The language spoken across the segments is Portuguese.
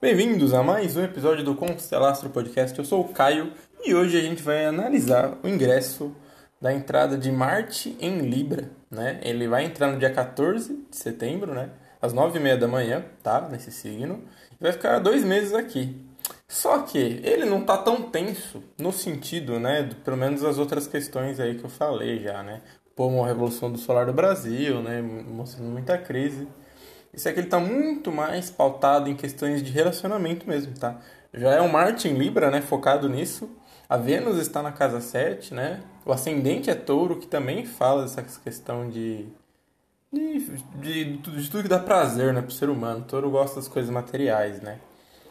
Bem-vindos a mais um episódio do Constelastro Podcast. Eu sou o Caio e hoje a gente vai analisar o ingresso da entrada de Marte em Libra, né? Ele vai entrar no dia 14 de setembro, né? Às 9h30 da manhã, tá? Nesse signo. E vai ficar dois meses aqui. Só que ele não tá tão tenso no sentido, né? Pelo menos as outras questões aí que eu falei já, né? Como a Revolução do Solar do Brasil, né? Mostrando muita crise. Isso aqui ele tá muito mais pautado em questões de relacionamento mesmo, tá? Já é um Marte em Libra, né? Focado nisso. A Vênus está na casa 7, né? O ascendente é touro, que também fala dessa questão de. De, de, de tudo que dá prazer né, pro ser humano. Touro gosta das coisas materiais, né?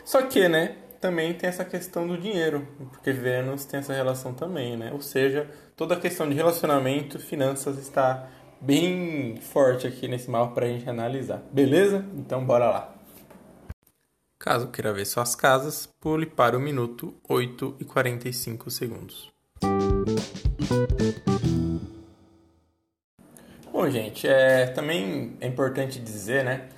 Só que, né? Também tem essa questão do dinheiro, porque Vênus tem essa relação também, né? Ou seja, toda a questão de relacionamento, finanças está bem forte aqui nesse mapa para a gente analisar. Beleza? Então bora lá. Caso queira ver suas casas, pule para o minuto 8 e 45 segundos. Bom, gente, é, também é importante dizer, né,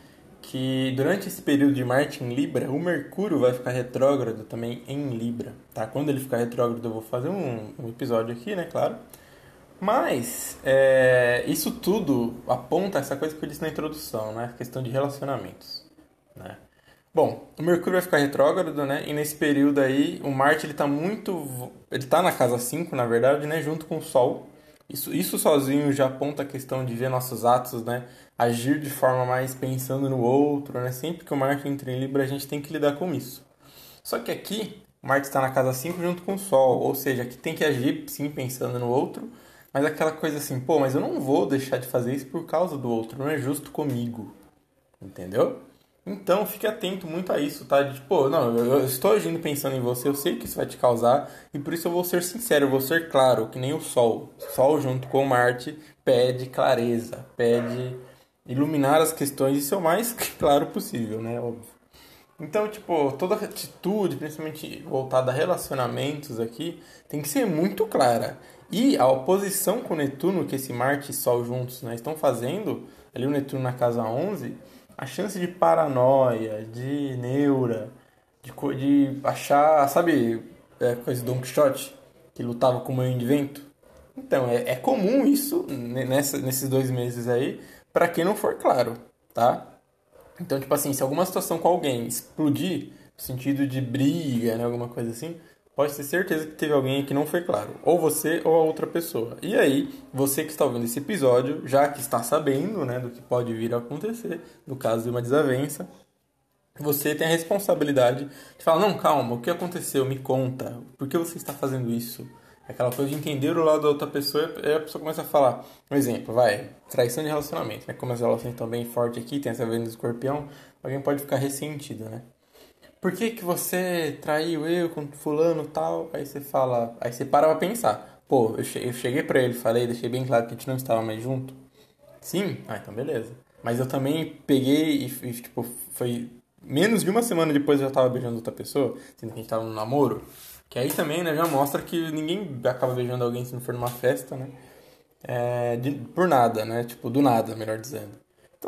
que durante esse período de Marte em Libra, o Mercúrio vai ficar retrógrado também em Libra, tá? Quando ele ficar retrógrado, eu vou fazer um, um episódio aqui, né, claro. Mas é, isso tudo aponta essa coisa que eu disse na introdução, né? A questão de relacionamentos, né? Bom, o Mercúrio vai ficar retrógrado, né? E nesse período aí, o Marte ele tá muito ele tá na casa 5, na verdade, né, junto com o Sol. Isso, isso sozinho já aponta a questão de ver nossos atos, né, agir de forma mais pensando no outro, né? Sempre que o Marte entra em Libra, a gente tem que lidar com isso. Só que aqui, o Marte está na casa 5 junto com o Sol, ou seja, aqui tem que agir sim pensando no outro, mas aquela coisa assim, pô, mas eu não vou deixar de fazer isso por causa do outro, não é justo comigo. Entendeu? Então fique atento muito a isso, tá? De, não, eu, estou agindo pensando em você, eu sei que isso vai te causar, e por isso eu vou ser sincero, eu vou ser claro, que nem o Sol. Sol junto com Marte pede clareza, pede iluminar as questões e ser o mais claro possível, né? Óbvio. Então, tipo, toda atitude, principalmente voltada a relacionamentos aqui, tem que ser muito clara. E a oposição com o Netuno, que esse Marte e Sol juntos né, estão fazendo, ali o Netuno na casa 11, a chance de paranoia, de neura, de, de achar, sabe, é, coisa do Don Quixote, que lutava com o moinho de vento? Então, é, é comum isso nessa, nesses dois meses aí, para quem não for claro, tá? Então, tipo assim, se alguma situação com alguém explodir, no sentido de briga, né, alguma coisa assim, pode ter certeza que teve alguém que não foi claro, ou você ou a outra pessoa. E aí, você que está ouvindo esse episódio, já que está sabendo, né, do que pode vir a acontecer, no caso de uma desavença, você tem a responsabilidade de falar: não, calma, o que aconteceu? Me conta, por que você está fazendo isso? Aquela coisa de entender o lado da outra pessoa e a pessoa começa a falar. Um exemplo, vai, traição de relacionamento, né? Como as relações estão bem fortes aqui, tem essa venda do escorpião, alguém pode ficar ressentido, né? Por que, que você traiu eu com fulano tal? Aí você fala, aí você para pra pensar. Pô, eu cheguei pra ele, falei, deixei bem claro que a gente não estava mais junto. Sim? Ah, então beleza. Mas eu também peguei e, e tipo, foi menos de uma semana depois eu já tava beijando outra pessoa, sendo que a gente tava no namoro. Que aí também, né, já mostra que ninguém acaba beijando alguém se não for numa festa, né? É, de, por nada, né? Tipo, do nada, melhor dizendo.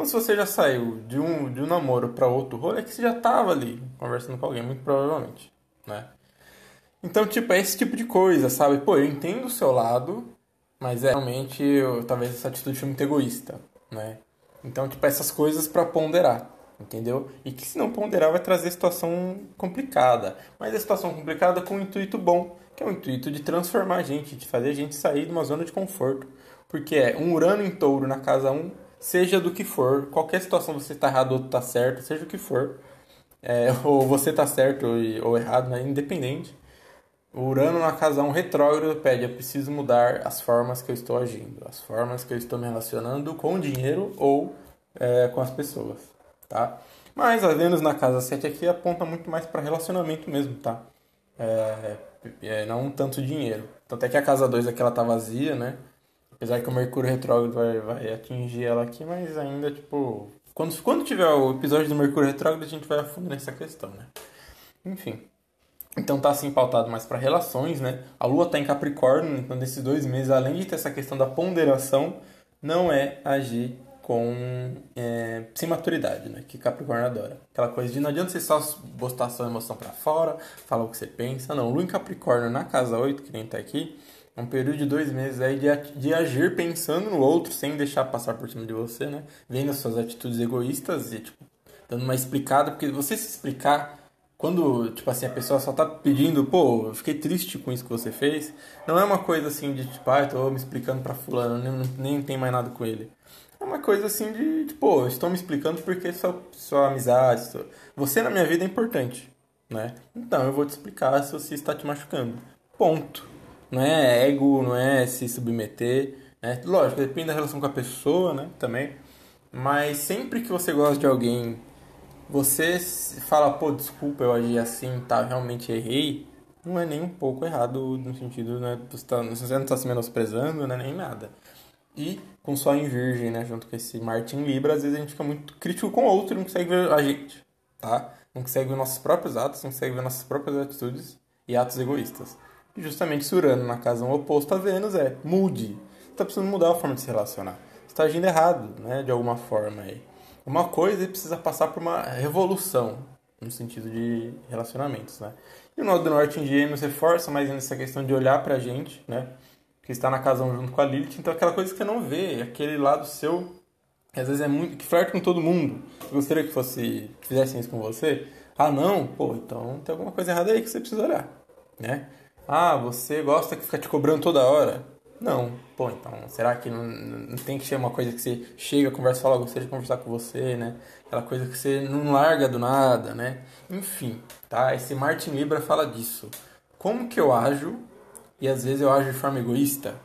Se você já saiu de um, de um namoro para outro rolê, é que você já tava ali conversando com alguém, muito provavelmente, né? Então, tipo, é esse tipo de coisa, sabe? Pô, eu entendo o seu lado, mas é realmente, eu, talvez essa atitude foi muito egoísta, né? Então, tipo, essas coisas para ponderar, entendeu? E que se não ponderar vai trazer situação complicada. Mas a situação complicada com um intuito bom, que é o intuito de transformar a gente, de fazer a gente sair de uma zona de conforto. Porque é um Urano em touro na casa 1 seja do que for, qualquer situação você está errado ou está certo, seja o que for, é, ou você está certo ou errado, né? independente. O Urano na casa 1 retrógrado pede: eu preciso mudar as formas que eu estou agindo, as formas que eu estou me relacionando com o dinheiro ou é, com as pessoas, tá? Mas a Vênus na casa 7 aqui aponta muito mais para relacionamento mesmo, tá? É, é, não tanto dinheiro. Tanto é que a casa 2 aqui ela tá vazia, né? Apesar que o Mercúrio retrógrado vai, vai atingir ela aqui, mas ainda, tipo. Quando, quando tiver o episódio do Mercúrio retrógrado, a gente vai a fundo nessa questão, né? Enfim. Então tá assim pautado mais para relações, né? A Lua tá em Capricórnio, então nesses dois meses, além de ter essa questão da ponderação, não é agir com é, sem maturidade, né? Que Capricórnio adora. Aquela coisa de não adianta você só botar sua emoção para fora, falar o que você pensa. Não, Lua em Capricórnio na casa 8, que nem tá aqui, um período de dois meses aí de, de agir pensando no outro, sem deixar passar por cima de você, né? Vendo as suas atitudes egoístas e, tipo, dando uma explicada, porque você se explicar quando, tipo assim, a pessoa só tá pedindo, pô, eu fiquei triste com isso que você fez, não é uma coisa assim de, tipo, ah, eu tô me explicando pra fulano, nem, nem tem mais nada com ele. É uma coisa assim de, de pô, estou me explicando porque sua, sua amizade, sua... você na minha vida é importante, né? Então eu vou te explicar se você está te machucando. Ponto. Não é ego, não é se submeter, né? Lógico, depende da relação com a pessoa, né? Também. Mas sempre que você gosta de alguém, você fala, pô, desculpa, eu agi assim, tá, realmente errei, não é nem um pouco errado no sentido, né? Você, tá, você não está se menosprezando, né? Nem nada. E com Sol em Virgem, né? Junto com esse Marte em Libra, às vezes a gente fica muito crítico com o outro e não consegue ver a gente, tá? Não consegue ver nossos próprios atos, não consegue ver nossas próprias atitudes e atos egoístas. Justamente Surano na casa oposto a Vênus é mude. Você está precisando mudar a forma de se relacionar. Você está agindo errado, né? De alguma forma aí. Uma coisa precisa passar por uma revolução no sentido de relacionamentos, né? E o Nó do Norte em Gêmeos reforça mais essa questão de olhar pra gente, né? Que está na casa junto com a Lilith, então aquela coisa que você não vê, aquele lado seu às vezes é muito que flerte com todo mundo. Você gostaria que fosse que fizessem isso com você? Ah, não? Pô, então tem alguma coisa errada aí que você precisa olhar, né? Ah, você gosta que fica te cobrando toda hora? Não. Pô, então, será que não, não tem que ser uma coisa que você chega, conversa, fala, gostaria de conversar com você, né? Aquela coisa que você não larga do nada, né? Enfim, tá? Esse Martin Libra fala disso. Como que eu ajo e às vezes eu ajo de forma egoísta?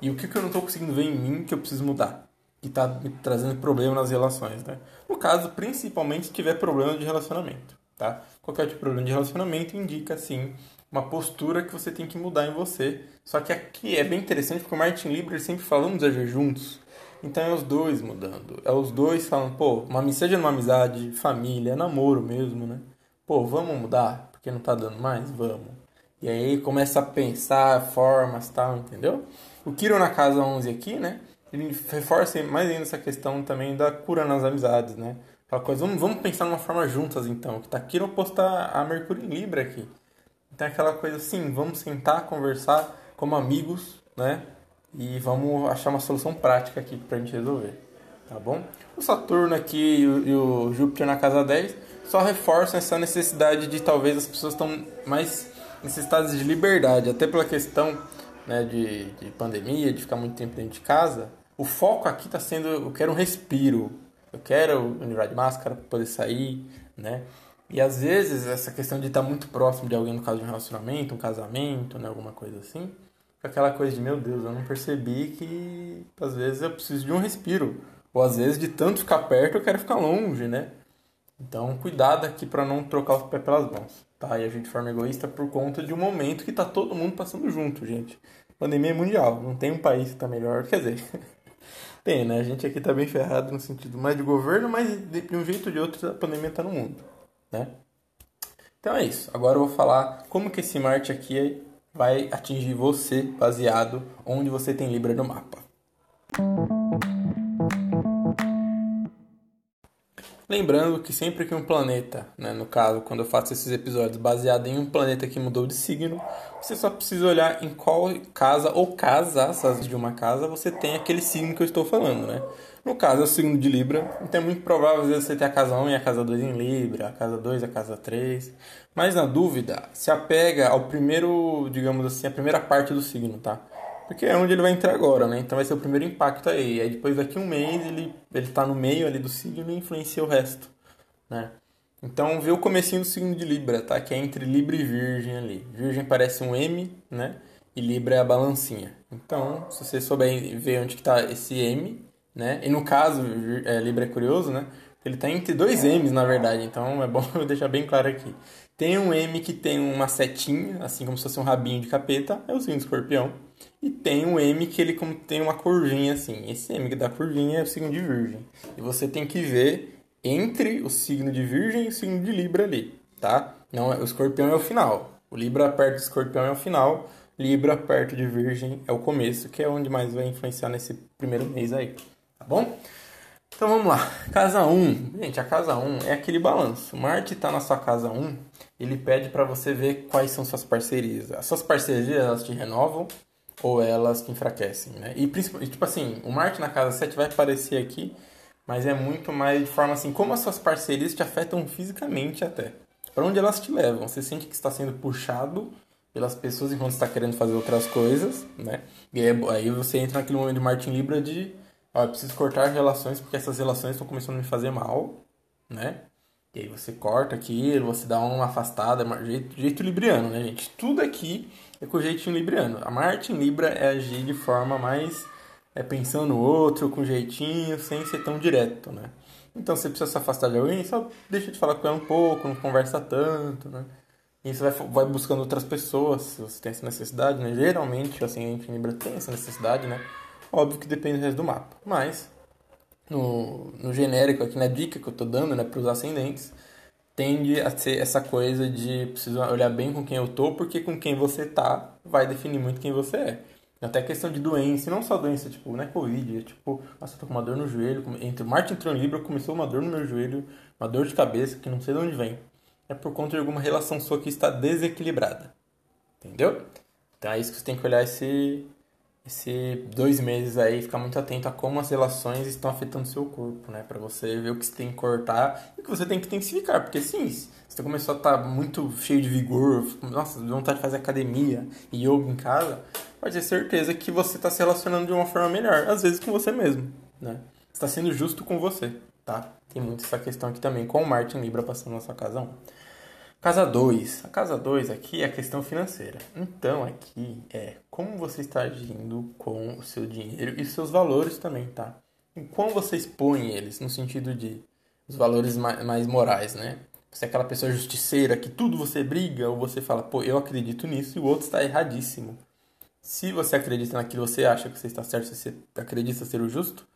E o que, que eu não estou conseguindo ver em mim que eu preciso mudar? Que está me trazendo problema nas relações, né? No caso, principalmente se tiver problema de relacionamento, tá? Qualquer tipo de problema de relacionamento indica, sim, uma postura que você tem que mudar em você. Só que aqui é bem interessante porque o Martin Libra sempre falamos agir juntos. Então é os dois mudando. É os dois falando, pô, uma, seja numa amizade, família, namoro mesmo, né? Pô, vamos mudar porque não tá dando mais? Vamos. E aí começa a pensar formas tal, entendeu? O Kiro na casa 11 aqui, né? Ele reforça mais ainda essa questão também da cura nas amizades, né? Aquela coisa, vamos, vamos pensar numa forma juntas então. Que tá Kiro oposto a Mercúrio em Libra aqui. É aquela coisa assim, vamos sentar, conversar como amigos, né? E vamos achar uma solução prática aqui pra gente resolver, tá bom? O Saturno aqui e o, e o Júpiter na casa 10 só reforçam essa necessidade de talvez as pessoas estão mais necessitadas de liberdade, até pela questão né, de, de pandemia, de ficar muito tempo dentro de casa. O foco aqui está sendo, eu quero um respiro, eu quero livrar de máscara para poder sair, né? E às vezes essa questão de estar muito próximo de alguém no caso de um relacionamento, um casamento, né, alguma coisa assim, aquela coisa de meu Deus, eu não percebi que às vezes eu preciso de um respiro, ou às vezes de tanto ficar perto eu quero ficar longe, né? Então, cuidado aqui para não trocar os pés pelas mãos, tá? E a gente forma egoísta por conta de um momento que tá todo mundo passando junto, gente. Pandemia mundial, não tem um país que tá melhor, quer dizer, tem, né? A gente aqui tá bem ferrado no sentido mais de governo, mas de um jeito ou de outro a pandemia tá no mundo né? Então é isso. Agora eu vou falar como que esse Marte aqui vai atingir você baseado onde você tem Libra no mapa. Lembrando que sempre que um planeta, né, no caso, quando eu faço esses episódios baseado em um planeta que mudou de signo, você só precisa olhar em qual casa ou casas de uma casa você tem aquele signo que eu estou falando, né? No caso, é o signo de Libra, então é muito provável às vezes você ter a casa 1 e a casa 2 em Libra, a casa 2 e a casa 3. Mas na dúvida, se apega ao primeiro, digamos assim, a primeira parte do signo, tá? Porque é onde ele vai entrar agora, né? Então vai ser o primeiro impacto aí. Aí depois daqui um mês ele, ele tá no meio ali do signo e influencia o resto, né? Então vê o comecinho do signo de Libra, tá? Que é entre Libra e Virgem ali. Virgem parece um M, né? E Libra é a balancinha. Então, se você souber ver onde que tá esse M, né? E no caso, é, Libra é curioso, né? Ele está entre dois M's, na verdade, então é bom eu deixar bem claro aqui. Tem um M que tem uma setinha, assim como se fosse um rabinho de capeta, é o signo de escorpião. E tem um M que ele tem uma curvinha assim. Esse M que dá curvinha é o signo de virgem. E você tem que ver entre o signo de virgem e o signo de Libra ali, tá? Não, o escorpião é o final. O Libra perto do escorpião é o final. Libra perto de Virgem é o começo, que é onde mais vai influenciar nesse primeiro mês aí, tá bom? Então vamos lá. Casa 1. Gente, a casa 1 é aquele balanço. Marte está na sua casa 1, ele pede para você ver quais são suas parcerias. As suas parcerias, elas te renovam ou elas te enfraquecem, né? E tipo assim, o Marte na casa 7 vai aparecer aqui, mas é muito mais de forma assim, como as suas parcerias te afetam fisicamente até. Para onde elas te levam? Você sente que está sendo puxado pelas pessoas enquanto está querendo fazer outras coisas, né? E aí, você entra naquele momento de Martin Libra de, ó, eu preciso cortar relações porque essas relações estão começando a me fazer mal, né? E aí você corta aquilo, você dá uma afastada, jeito, jeito libriano, né, gente? Tudo aqui é com jeitinho libriano. A Marte em Libra é agir de forma mais é, pensando no outro, com jeitinho, sem ser tão direto, né? Então, você precisa se afastar de alguém, só deixa de falar com ela um pouco, não conversa tanto, né? E você vai, vai buscando outras pessoas, se você tem essa necessidade, né? Geralmente o ascendente em Libra tem essa necessidade, né? Óbvio que depende do resto do mapa. Mas, no, no genérico aqui, na dica que eu tô dando, né, para os ascendentes, tende a ser essa coisa de preciso olhar bem com quem eu tô, porque com quem você tá vai definir muito quem você é. Até questão de doença, e não só doença, tipo, não é Covid, é tipo, nossa, eu tô com uma dor no joelho. Entre Marte entrou em Libra, começou uma dor no meu joelho, uma dor de cabeça que não sei de onde vem. É por conta de alguma relação sua que está desequilibrada. Entendeu? Então é isso que você tem que olhar esse, esse dois meses aí, ficar muito atento a como as relações estão afetando o seu corpo, né? Pra você ver o que você tem que cortar e o que você tem que intensificar. Porque sim, você começou a estar tá muito cheio de vigor, nossa, vontade de fazer academia e yoga em casa, pode ter certeza que você está se relacionando de uma forma melhor, às vezes com você mesmo, né? Está sendo justo com você, tá? Tem muito essa questão aqui também, com o Martin Libra passando na sua casa 1. Casa 2. A casa 2 aqui é a questão financeira. Então, aqui é como você está agindo com o seu dinheiro e seus valores também, tá? E como você expõe eles, no sentido de os valores mais morais, né? Você é aquela pessoa justiceira que tudo você briga ou você fala, pô, eu acredito nisso e o outro está erradíssimo. Se você acredita naquilo, você acha que você está certo, você acredita ser o justo,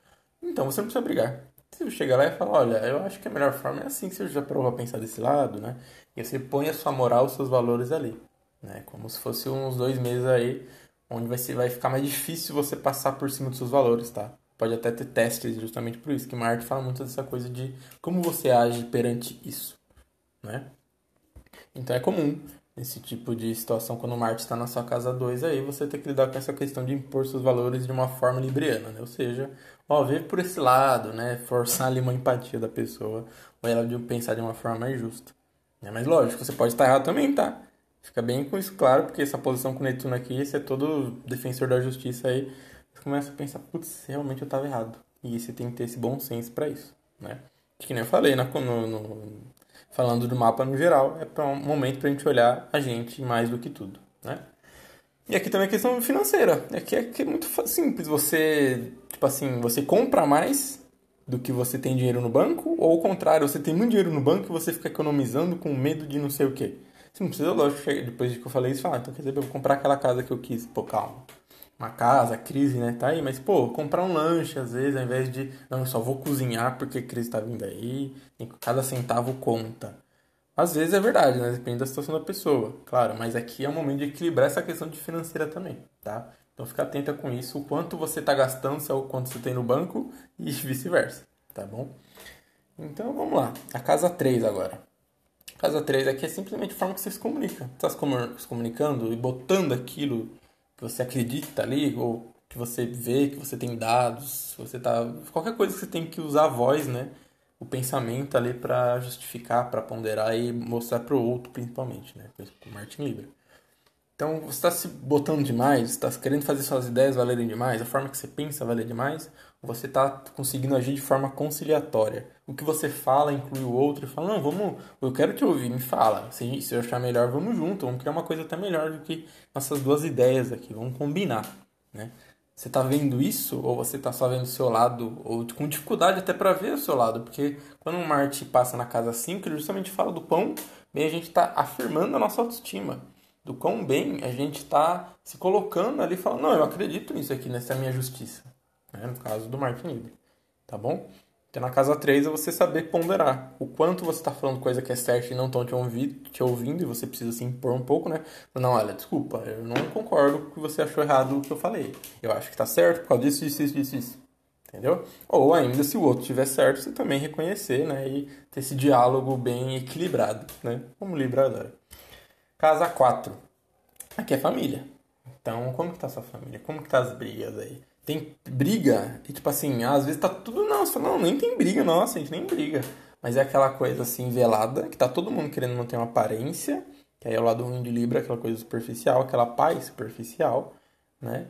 então você não precisa brigar. Você chegar lá e falar, olha, eu acho que a melhor forma é assim, você já provou a pensar desse lado, né? E você põe a sua moral, os seus valores ali, né? Como se fosse uns dois meses aí, onde vai, ser, vai ficar mais difícil você passar por cima dos seus valores, tá? Pode até ter testes justamente por isso, que Marte fala muito dessa coisa de como você age perante isso, né? Então é comum nesse tipo de situação, quando Marte está na sua casa 2, aí você tem que lidar com essa questão de impor seus valores de uma forma libriana, né? Ou seja, ó, ver por esse lado, né? Forçar ali uma empatia da pessoa, ou ela de pensar de uma forma mais justa. Né? Mas lógico, você pode estar errado também, tá? Fica bem com isso claro, porque essa posição com o Netuno aqui, você é todo defensor da justiça aí, você começa a pensar, putz, realmente eu estava errado. E você tem que ter esse bom senso para isso, né? Que nem eu falei no, no, falando do mapa no geral, é um momento para a gente olhar a gente mais do que tudo, né? E aqui também a questão financeira. Aqui é, que é muito simples. Você, tipo assim, você compra mais do que você tem dinheiro no banco, ou ao contrário, você tem muito dinheiro no banco e você fica economizando com medo de não sei o quê. Você não precisa, lógico, depois de que eu falei isso, falar, ah, então quer dizer, eu vou comprar aquela casa que eu quis. Pô, calma. Uma casa, crise, né? Tá aí, mas, pô, comprar um lanche, às vezes, ao invés de, não, eu só vou cozinhar porque a crise tá vindo aí, cada centavo conta. Às vezes é verdade, né? Depende da situação da pessoa, claro, mas aqui é o momento de equilibrar essa questão de financeira também, tá? Então fica atenta com isso, o quanto você está gastando, é o quanto você tem no banco e vice-versa, tá bom? Então vamos lá, a casa 3 agora. A casa 3 aqui é simplesmente a forma que você se comunica. Está se comunicando e botando aquilo que você acredita ali, ou que você vê, que você tem dados, você tá. Qualquer coisa que você tem que usar a voz, né? O pensamento ali para justificar, para ponderar e mostrar para o outro, principalmente, né? Com Martin Libra. Então, você está se botando demais, está querendo fazer suas ideias valerem demais, a forma que você pensa valer demais, ou você está conseguindo agir de forma conciliatória. O que você fala inclui o outro e fala, não, vamos, eu quero te ouvir, me fala. Se, se eu achar melhor, vamos junto, vamos criar uma coisa até melhor do que nossas duas ideias aqui, vamos combinar, né? Você está vendo isso ou você está só vendo o seu lado, ou com dificuldade até para ver o seu lado, porque quando um Marte passa na casa 5, ele justamente fala do pão, bem a gente está afirmando a nossa autoestima do quão bem a gente está se colocando ali falando, não, eu acredito nisso aqui, nessa minha justiça. Né? No caso do Martin Libre. Tá bom? Então, na casa 3 é você saber ponderar o quanto você está falando coisa que é certa e não estão te, ouvindo, te ouvindo e você precisa se impor um pouco, né? Não, olha, desculpa, eu não concordo com o que você achou errado o que eu falei. Eu acho que está certo por causa disso, disso, disso, disso, isso. Entendeu? Ou ainda, se o outro estiver certo, você também reconhecer, né? E ter esse diálogo bem equilibrado, né? Como Libra adora. Casa 4. Aqui é família. Então, como que tá sua família? Como que tá as brigas aí? Tem briga, e tipo assim, às vezes tá tudo, não, você fala, não, nem tem briga, nossa, a gente nem briga. Mas é aquela coisa assim, velada, que tá todo mundo querendo manter uma aparência, que aí é o lado ruim de Libra, aquela coisa superficial, aquela paz superficial, né?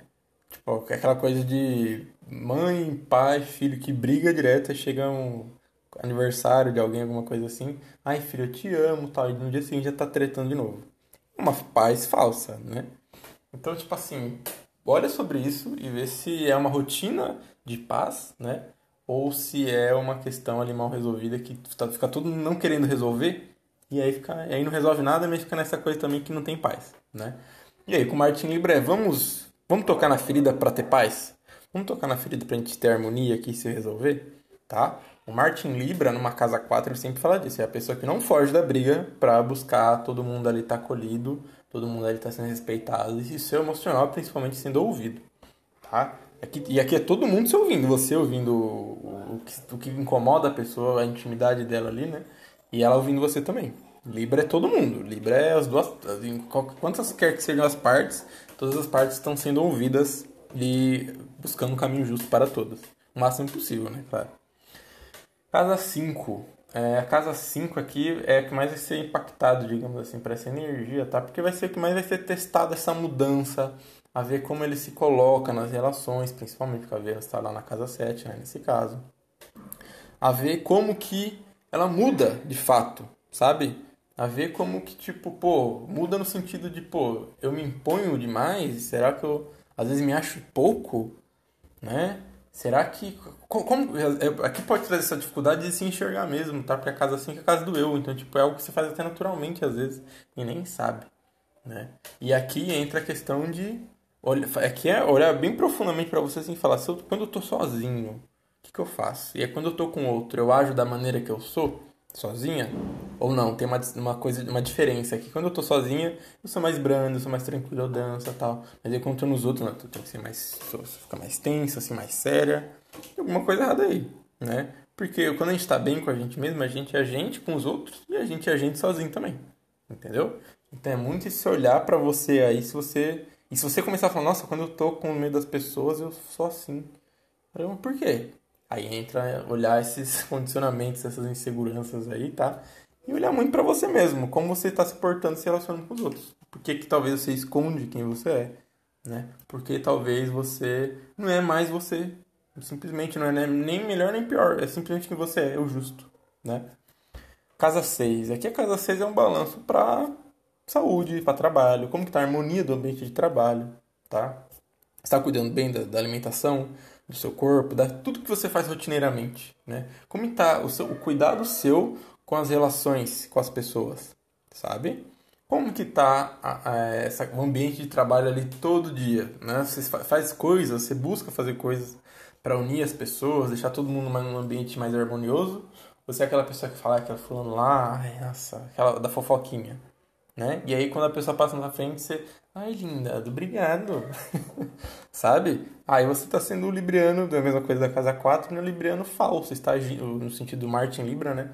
Tipo, aquela coisa de mãe, pai, filho que briga direto, e chega um aniversário de alguém, alguma coisa assim, ai filho, eu te amo, tal, e no dia seguinte já tá tretando de novo. Uma paz falsa, né? Então, tipo assim, olha sobre isso e vê se é uma rotina de paz, né? Ou se é uma questão ali mal resolvida que tá, fica tudo não querendo resolver e aí, fica, aí não resolve nada, mas fica nessa coisa também que não tem paz, né? E aí, com o Martin Libre, vamos, vamos tocar na ferida para ter paz? Vamos tocar na ferida pra gente ter harmonia aqui e se resolver, tá? O Martin Libra, numa casa 4, ele sempre fala disso. É a pessoa que não foge da briga para buscar todo mundo ali tá acolhido, todo mundo ali está sendo respeitado e seu emocional principalmente sendo ouvido, tá? Aqui, e aqui é todo mundo se ouvindo, você ouvindo o, o, que, o que incomoda a pessoa, a intimidade dela ali, né? E ela ouvindo você também. Libra é todo mundo. Libra é as duas. Quantas quer que sejam as partes, todas as partes estão sendo ouvidas e buscando um caminho justo para todas. O máximo possível, né? Claro. Casa 5. É, a casa 5 aqui é a que mais vai ser impactado, digamos assim, para essa energia, tá? Porque vai ser que mais vai ser testado essa mudança, a ver como ele se coloca nas relações, principalmente porque a Vênus está lá na casa 7, né, nesse caso. A ver como que ela muda de fato, sabe? A ver como que, tipo, pô, muda no sentido de, pô, eu me imponho demais? Será que eu às vezes me acho pouco, né? Será que. Como, é, aqui pode trazer essa dificuldade de se enxergar mesmo, tá? Porque a casa 5 é a casa do eu. Então, tipo, é algo que você faz até naturalmente às vezes e nem sabe, né? E aqui entra a questão de. Olha, aqui é olhar bem profundamente para você assim falar: se eu, quando eu tô sozinho, o que, que eu faço? E é quando eu tô com outro, eu ajo da maneira que eu sou? Sozinha ou não, tem uma, uma coisa, uma diferença aqui. Quando eu tô sozinha, eu sou mais brando, eu sou mais tranquilo, eu danço e tal. Mas aí quando eu tô nos outros, eu tenho que ser mais, ficar mais tensa, assim, mais séria. Tem alguma coisa errada aí, né? Porque quando a gente tá bem com a gente mesmo, a gente é a gente com os outros e a gente é a gente sozinho também. Entendeu? Então é muito esse olhar para você aí, se você... E se você começar a falar, nossa, quando eu tô com o meio das pessoas, eu sou assim. Por quê? Aí entra olhar esses condicionamentos, essas inseguranças aí, tá? E olhar muito para você mesmo, como você está se portando, se relacionando com os outros. Por que, que talvez você esconde quem você é, né? Porque talvez você não é mais você. Simplesmente não é nem melhor nem pior, é simplesmente quem você é, é o justo, né? Casa 6. Aqui a casa 6 é um balanço para saúde, para trabalho, como que tá a harmonia do ambiente de trabalho, tá? Está cuidando bem da, da alimentação, do seu corpo, da tudo que você faz rotineiramente, né? Como está o, seu, o cuidado seu com as relações com as pessoas, sabe? Como que tá a, essa, o ambiente de trabalho ali todo dia, né? Você faz coisas, você busca fazer coisas para unir as pessoas, deixar todo mundo num ambiente mais harmonioso? Você é aquela pessoa que fala aquela fulano lá, nossa, aquela da fofoquinha, né? E aí quando a pessoa passa na frente, você, ai linda, obrigado, sabe? Aí você está sendo o libriano, da mesma coisa da casa 4, no libriano falso, está no sentido do Martin Libra, né?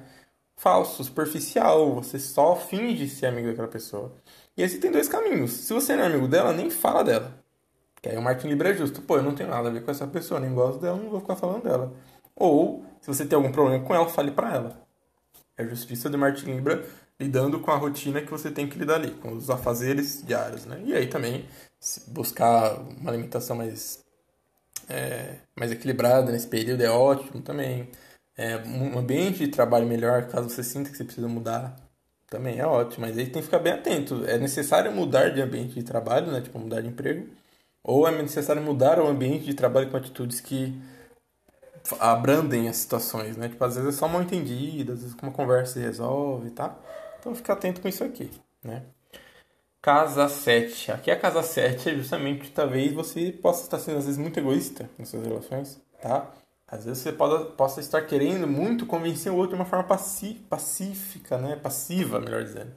Falso, superficial, você só finge ser amigo daquela pessoa. E aí você tem dois caminhos. Se você não é amigo dela, nem fala dela. Que aí o Martin Libra é justo. Pô, eu não tenho nada a ver com essa pessoa, nem gosto dela, não vou ficar falando dela. Ou, se você tem algum problema com ela, fale para ela. É a justiça do Martin Libra lidando com a rotina que você tem que lidar ali, com os afazeres diários, né? E aí também buscar uma alimentação mais, é, mais equilibrada nesse período é ótimo também. É, um ambiente de trabalho melhor, caso você sinta que você precisa mudar, também é ótimo. Mas aí tem que ficar bem atento. É necessário mudar de ambiente de trabalho, né? Tipo, mudar de emprego. Ou é necessário mudar o ambiente de trabalho com atitudes que abrandem as situações, né? Tipo, às vezes é só mal entendido, às vezes uma conversa se resolve, tá? Então fica atento com isso aqui, né? Casa 7. Aqui a casa 7 é justamente talvez você possa estar sendo às vezes muito egoísta nas suas relações, tá? Às vezes você pode, possa estar querendo muito convencer o outro de uma forma pacífica, né? Passiva, melhor dizendo.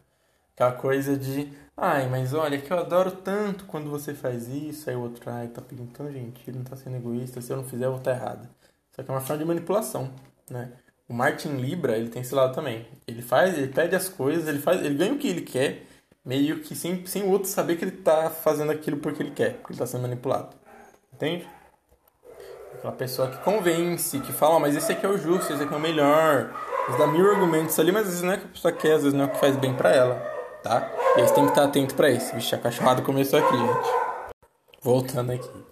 Aquela coisa de, ai, mas olha, que eu adoro tanto quando você faz isso, aí o outro, ai, tá pedindo tão gentil, não tá sendo egoísta, se eu não fizer eu vou estar errado. Isso aqui é uma forma de manipulação, né? O Martin Libra, ele tem esse lado também. Ele faz, ele pede as coisas, ele faz, ele ganha o que ele quer, meio que sem, sem o outro saber que ele tá fazendo aquilo porque ele quer, porque ele tá sendo manipulado. Entende? Aquela pessoa que convence, que fala, mas esse aqui é o justo, esse aqui é o melhor. Eles dão mil argumentos ali, mas às vezes não é que a pessoa quer, às vezes não é o que faz bem para ela, tá? E eles têm que estar atento para isso. Vixe, a cachorrada começou aqui, gente. Voltando aqui.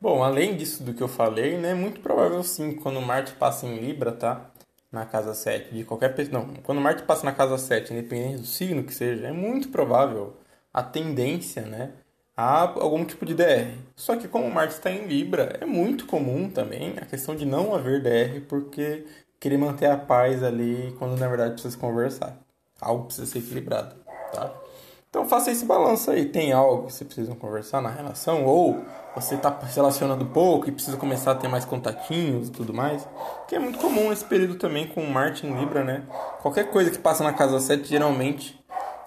Bom, além disso do que eu falei, né, é muito provável sim, quando Marte passa em Libra, tá? Na casa 7 de qualquer pessoa. Não, quando Marte passa na casa 7, independente do signo que seja, é muito provável a tendência, né? A algum tipo de DR. Só que como Marte está em Libra, é muito comum também a questão de não haver DR, porque querer manter a paz ali quando na verdade precisa conversar. Algo precisa ser equilibrado, tá? Então faça esse balanço aí. Tem algo que você precisa conversar na relação? Ou você está se relacionando pouco e precisa começar a ter mais contatinhos e tudo mais? Que é muito comum esse período também com Marte em Libra, né? Qualquer coisa que passa na casa 7 geralmente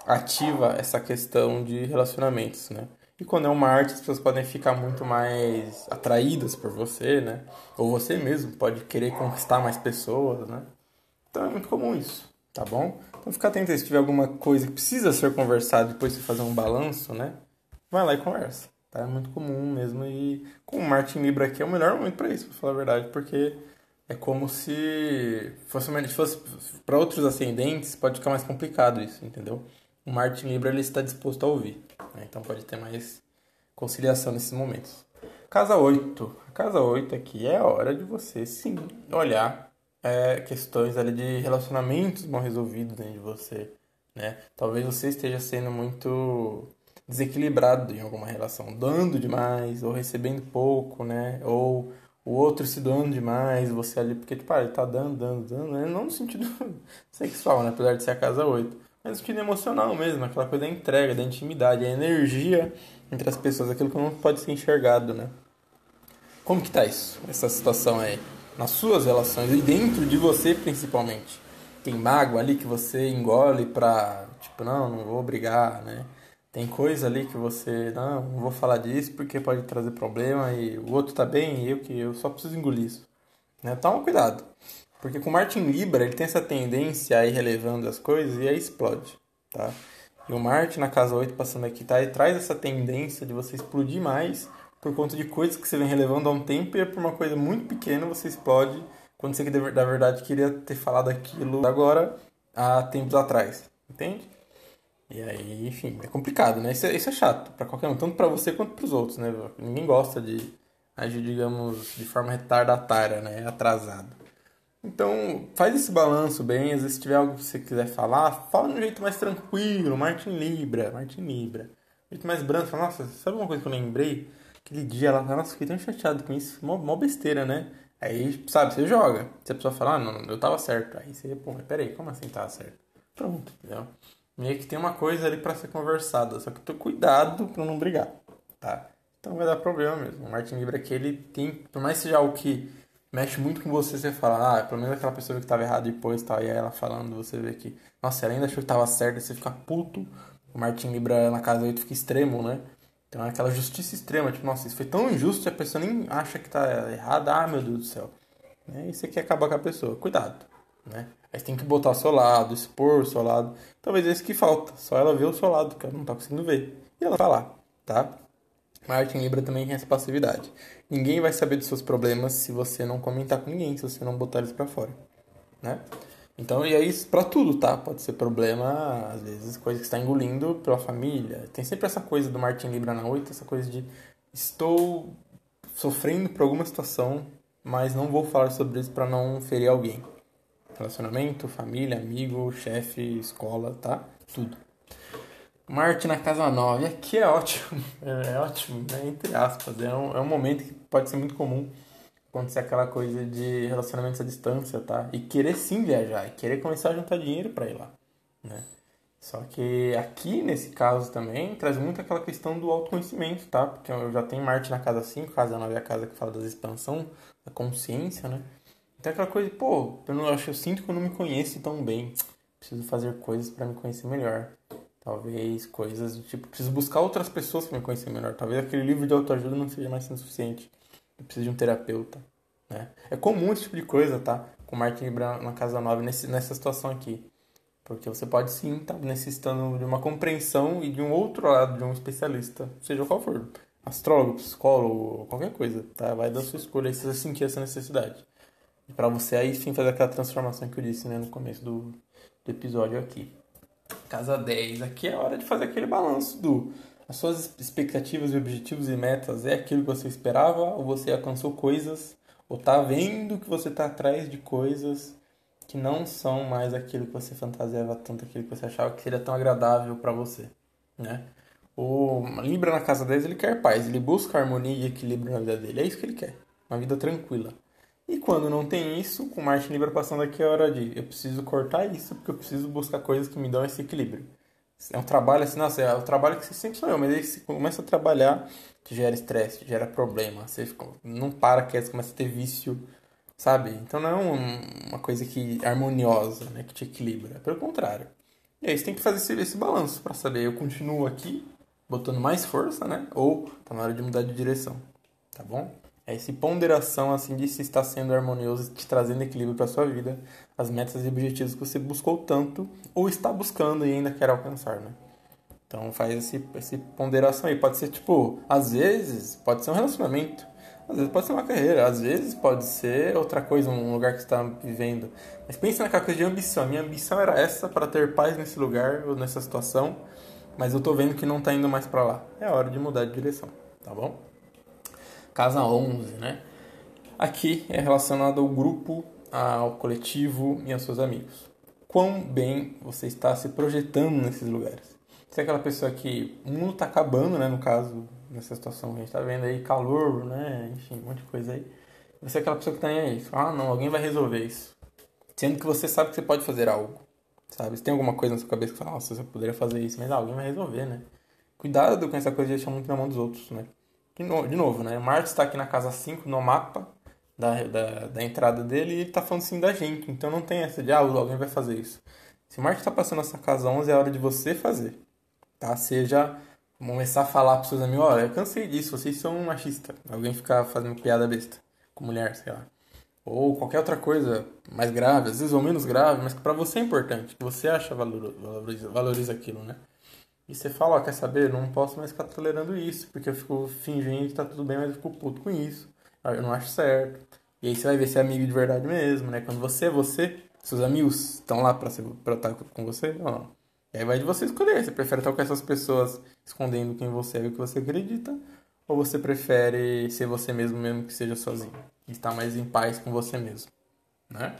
ativa essa questão de relacionamentos, né? E quando é uma arte, as pessoas podem ficar muito mais atraídas por você, né? Ou você mesmo pode querer conquistar mais pessoas, né? Então é muito comum isso, tá bom? Então fica atento aí, se tiver alguma coisa que precisa ser conversada depois de fazer um balanço, né? Vai lá e conversa, tá? É muito comum mesmo e com o Martin Libra aqui é o melhor momento para isso, pra falar a verdade, porque é como se fosse, fosse para outros ascendentes, pode ficar mais complicado isso, entendeu? O Martin Libra ele está disposto a ouvir, né? então pode ter mais conciliação nesses momentos. Casa 8. A casa 8 aqui é a hora de você sim olhar é, questões ali de relacionamentos mal resolvidos dentro de você, né? Talvez você esteja sendo muito desequilibrado em alguma relação, dando demais ou recebendo pouco, né? Ou o outro se doando demais, você ali, porque tipo, ah, ele tá dando, dando, dando, né? não no sentido sexual, né? Apesar de ser a casa 8, mas no sentido emocional mesmo, aquela coisa da entrega, da intimidade, a energia entre as pessoas, aquilo que não pode ser enxergado, né? Como que tá isso, essa situação aí? Nas suas relações e dentro de você principalmente. Tem mágoa ali que você engole pra, tipo, não, não vou brigar, né? Tem coisa ali que você, não, não vou falar disso porque pode trazer problema e o outro tá bem e eu que eu só preciso engolir isso. Né? Toma cuidado. Porque com Martin Libra, ele tem essa tendência a ir relevando as coisas e aí explode, tá? E o Marte na casa 8 passando aqui, tá? Ele traz essa tendência de você explodir mais por conta de coisas que você vem relevando há um tempo e é por uma coisa muito pequena você explode quando você, na verdade, queria ter falado aquilo agora há tempos atrás. Entende? E aí, enfim, é complicado, né? Isso é, isso é chato para qualquer um, tanto para você quanto para os outros, né? Ninguém gosta de agir, digamos, de forma retardatária, né? Atrasado. Então, faz esse balanço bem. Às vezes, se tiver algo que você quiser falar, fala de um jeito mais tranquilo. Martin Libra, Martin Libra. Um jeito mais branco. Fala, nossa, sabe uma coisa que eu lembrei? Aquele dia lá, nossa, fiquei tão chateado com isso. Mó, mó besteira, né? Aí, sabe, você joga. Se a pessoa falar, ah, não, eu tava certo. Aí você, pô, mas peraí, como assim tava certo? Pronto, entendeu? Meio que tem uma coisa ali para ser conversada. Só que tô cuidado pra não brigar, tá? Então vai dar problema mesmo. O Martin Libra aqui, ele tem, por mais que seja algo que mexe muito com você, você fala, ah, pelo menos aquela pessoa que tava errado depois, tal, e aí ela falando, você vê que, nossa, ela ainda achou que tava certo, você fica puto. O Martin Libra na casa 8 fica extremo, né? Então é aquela justiça extrema, tipo, nossa, isso foi tão injusto que a pessoa nem acha que tá errada, ah, meu Deus do céu. Né? E você quer acabar com a pessoa, cuidado, né? Aí você tem que botar o seu lado, expor o seu lado. Talvez é isso que falta, só ela vê o seu lado, que ela não tá conseguindo ver. E ela falar, tá? Marte em Libra também tem essa passividade. Ninguém vai saber dos seus problemas se você não comentar com ninguém, se você não botar eles para fora, né? Então, e isso para tudo, tá? Pode ser problema, às vezes, coisa que está engolindo pela família. Tem sempre essa coisa do Martin Libra na 8, essa coisa de estou sofrendo por alguma situação, mas não vou falar sobre isso para não ferir alguém. Relacionamento, família, amigo, chefe, escola, tá? Tudo. Marte na casa 9, aqui é ótimo, é, ótimo, né? entre aspas, é um, é um momento que pode ser muito comum acontecer aquela coisa de relacionamentos à distância, tá? E querer sim viajar, e querer começar a juntar dinheiro para ir lá, né? Só que aqui, nesse caso também, traz muito aquela questão do autoconhecimento, tá? Porque eu já tenho Marte na casa 5, casa 9 é a casa que fala da expansão, da consciência, né? Então aquela coisa, pô, eu não acho, eu sinto que eu não me conheço tão bem. Preciso fazer coisas para me conhecer melhor. Talvez coisas do tipo, preciso buscar outras pessoas para me conhecer melhor. Talvez aquele livro de autoajuda não seja mais suficiente. Eu preciso de um terapeuta. Né? É comum esse tipo de coisa, tá? Com Martin na Casa Nova nesse, nessa situação aqui. Porque você pode sim estar tá necessitando de uma compreensão e de um outro lado, de um especialista, seja qual for. Astrólogo, psicólogo, qualquer coisa, tá? Vai da sua escolha aí se você sentir essa necessidade. E para você aí sim fazer aquela transformação que eu disse né, no começo do, do episódio aqui. Casa 10, aqui é hora de fazer aquele balanço do as suas expectativas e objetivos e metas é aquilo que você esperava ou você alcançou coisas ou tá vendo que você tá atrás de coisas que não são mais aquilo que você fantasiava tanto, aquilo que você achava que seria tão agradável para você, né? O Libra na casa 10, ele quer paz, ele busca harmonia e equilíbrio na vida dele, é isso que ele quer, uma vida tranquila. E quando não tem isso, com Marte Libra passando aqui é hora de eu preciso cortar isso, porque eu preciso buscar coisas que me dão esse equilíbrio. É um trabalho assim, nossa, é o trabalho que você sempre sonhou, mas aí você começa a trabalhar, que gera estresse, gera problema, você fica, não para quieto, começa a ter vício, sabe? Então não é um, uma coisa que harmoniosa, né, que te equilibra, pelo contrário. E aí você tem que fazer esse, esse balanço para saber, eu continuo aqui, botando mais força, né, ou tá na hora de mudar de direção, tá bom? É essa ponderação assim de se está sendo harmonioso, te trazendo equilíbrio para sua vida, as metas e objetivos que você buscou tanto ou está buscando e ainda quer alcançar, né? Então faz esse, esse ponderação aí. Pode ser tipo, às vezes pode ser um relacionamento, às vezes pode ser uma carreira, às vezes pode ser outra coisa, um lugar que você está vivendo. Mas pense naquela coisa de ambição. Minha ambição era essa para ter paz nesse lugar ou nessa situação, mas eu tô vendo que não está indo mais para lá. É hora de mudar de direção, tá bom? Casa 11, né? Aqui é relacionado ao grupo, ao coletivo e aos seus amigos. Quão bem você está se projetando nesses lugares. Você é aquela pessoa que o mundo está acabando, né? No caso, nessa situação que a gente está vendo aí, calor, né? Enfim, um monte de coisa aí. Você é aquela pessoa que está aí, ah, não, alguém vai resolver isso. Sendo que você sabe que você pode fazer algo, sabe? Você tem alguma coisa na sua cabeça que fala, nossa, você poderia fazer isso, mas alguém vai resolver, né? Cuidado com essa coisa de deixar muito na mão dos outros, né? De, no, de novo, né? Marte está aqui na casa 5 no mapa da, da, da, entrada dele e ele está falando assim da gente. Então não tem essa de, ah, alguém vai fazer isso. Se Marte está passando essa casa 11, é hora de você fazer. Tá? Seja começar a falar para seus amigos, olha, eu cansei disso, vocês são machistas. Alguém ficar fazendo piada besta com mulher, sei lá. Ou qualquer outra coisa mais grave, às vezes ou menos grave, mas que para você é importante, que você acha valor, valoriza, valoriza aquilo, né? E você fala, ó, quer saber? Não posso mais ficar tolerando isso, porque eu fico fingindo que tá tudo bem, mas eu fico puto com isso. Eu não acho certo. E aí você vai ver se é amigo de verdade mesmo, né? Quando você é você, seus amigos estão lá pra, ser, pra estar com você ou não. E aí vai de você escolher. Você prefere estar com essas pessoas escondendo quem você é e o que você acredita? Ou você prefere ser você mesmo, mesmo que seja sozinho? E estar mais em paz com você mesmo, né?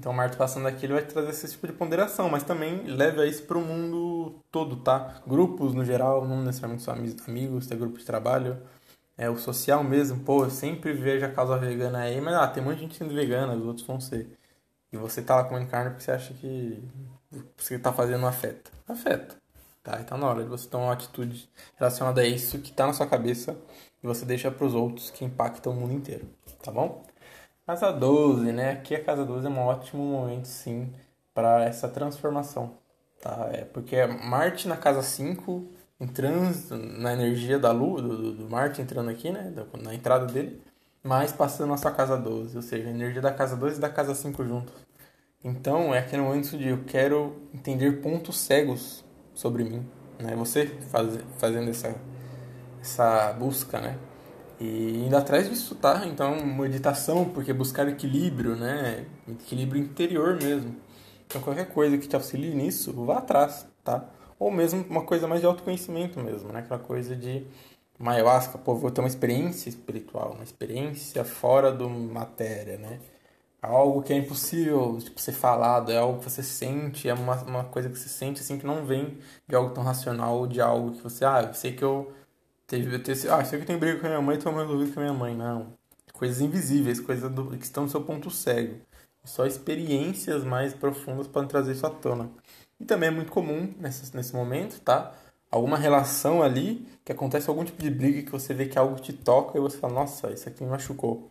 Então, Marte passando aqui, ele vai trazer esse tipo de ponderação, mas também leva isso para o mundo todo, tá? Grupos, no geral, não necessariamente só amigos, tem grupo de trabalho, é o social mesmo. Pô, eu sempre vejo a causa vegana aí, mas ah, tem muita gente sendo vegana, os outros vão ser. E você tá lá comendo carne porque você acha que você tá fazendo afeta. Afeta. Tá? Então, na hora de você tomar uma atitude relacionada a isso que tá na sua cabeça e você deixa para os outros que impactam o mundo inteiro, tá bom? Casa 12, né? Aqui a casa 12 é um ótimo momento, sim, para essa transformação, tá? É porque Marte na casa 5, entrando na energia da Lua, do, do Marte entrando aqui, né? Na entrada dele, mas passando na sua casa 12, ou seja, a energia da casa 12 e da casa 5 juntos. Então, é aquele momento de eu quero entender pontos cegos sobre mim, né? Você faz, fazendo essa, essa busca, né? E indo atrás disso, tá? Então, meditação, porque buscar equilíbrio, né? Equilíbrio interior mesmo. Então, qualquer coisa que te auxilie nisso, vá atrás, tá? Ou mesmo uma coisa mais de autoconhecimento mesmo, né? Aquela coisa de uma ayahuasca, pô, vou ter uma experiência espiritual, uma experiência fora do matéria, né? Algo que é impossível, tipo, ser falado, é algo que você sente, é uma, uma coisa que você sente, assim, que não vem de algo tão racional ou de algo que você, ah, eu sei que eu Teve, teve, ah, sei que tem briga com a minha mãe, então eu resolvido com a minha mãe. Não. Coisas invisíveis, coisas do, que estão no seu ponto cego. Só experiências mais profundas podem trazer isso à tona. E também é muito comum nesse, nesse momento, tá? Alguma relação ali que acontece algum tipo de briga que você vê que algo te toca e você fala, nossa, isso aqui me machucou.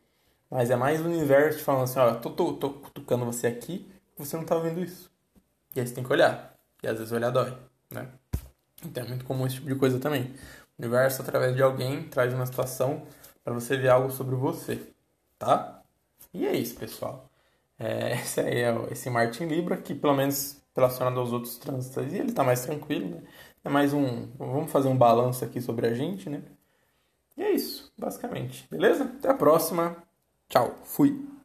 Mas é mais o universo falando assim, ó, tô, tô, tô cutucando você aqui, você não tá vendo isso. E aí você tem que olhar. E às vezes olhar dói, né? Então é muito comum esse tipo de coisa também. Universo, através de alguém, traz uma situação para você ver algo sobre você, tá? E é isso, pessoal. É, esse aí é esse Martin Libra, que pelo menos relacionado aos outros trânsitos, ele tá mais tranquilo, né? É mais um. Vamos fazer um balanço aqui sobre a gente, né? E é isso, basicamente. Beleza? Até a próxima. Tchau. Fui.